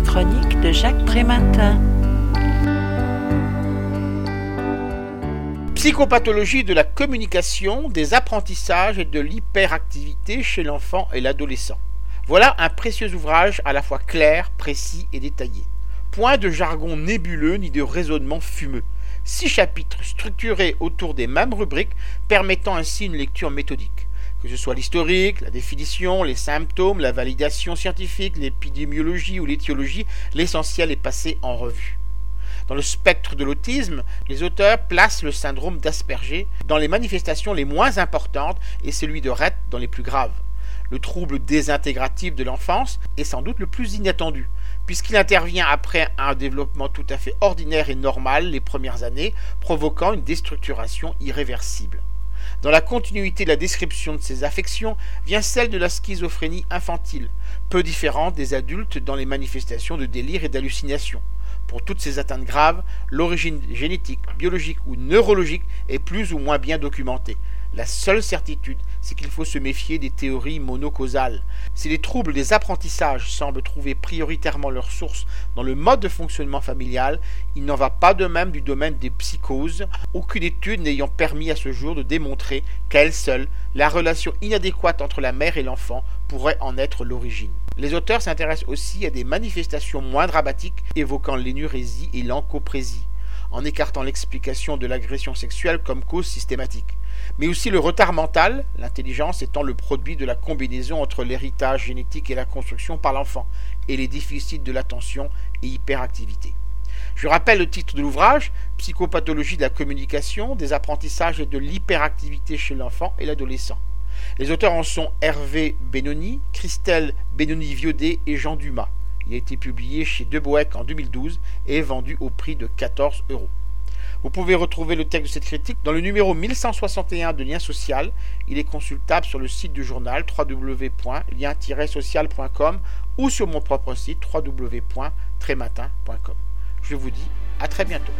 Chronique de Jacques Prématin. Psychopathologie de la communication, des apprentissages et de l'hyperactivité chez l'enfant et l'adolescent. Voilà un précieux ouvrage à la fois clair, précis et détaillé. Point de jargon nébuleux ni de raisonnement fumeux. Six chapitres structurés autour des mêmes rubriques permettant ainsi une lecture méthodique que ce soit l'historique, la définition, les symptômes, la validation scientifique, l'épidémiologie ou l'étiologie, l'essentiel est passé en revue. Dans le spectre de l'autisme, les auteurs placent le syndrome d'Asperger dans les manifestations les moins importantes et celui de Rett dans les plus graves. Le trouble désintégratif de l'enfance est sans doute le plus inattendu, puisqu'il intervient après un développement tout à fait ordinaire et normal les premières années, provoquant une déstructuration irréversible. Dans la continuité de la description de ces affections vient celle de la schizophrénie infantile, peu différente des adultes dans les manifestations de délire et d'hallucination. Pour toutes ces atteintes graves, l'origine génétique, biologique ou neurologique est plus ou moins bien documentée. La seule certitude, c'est qu'il faut se méfier des théories monocausales. Si les troubles des apprentissages semblent trouver prioritairement leur source dans le mode de fonctionnement familial, il n'en va pas de même du domaine des psychoses, aucune étude n'ayant permis à ce jour de démontrer qu'à elle seule, la relation inadéquate entre la mère et l'enfant pourrait en être l'origine. Les auteurs s'intéressent aussi à des manifestations moins dramatiques évoquant l'énurésie et l'encoprésie en écartant l'explication de l'agression sexuelle comme cause systématique, mais aussi le retard mental, l'intelligence étant le produit de la combinaison entre l'héritage génétique et la construction par l'enfant, et les déficits de l'attention et hyperactivité. Je rappelle le titre de l'ouvrage, Psychopathologie de la communication, des apprentissages et de l'hyperactivité chez l'enfant et l'adolescent. Les auteurs en sont Hervé Benoni, Christelle Benoni-Viodet et Jean Dumas. Il a été publié chez Deboec en 2012 et vendu au prix de 14 euros. Vous pouvez retrouver le texte de cette critique dans le numéro 1161 de Lien Social. Il est consultable sur le site du journal www.lien-social.com ou sur mon propre site www.trématin.com. Je vous dis à très bientôt.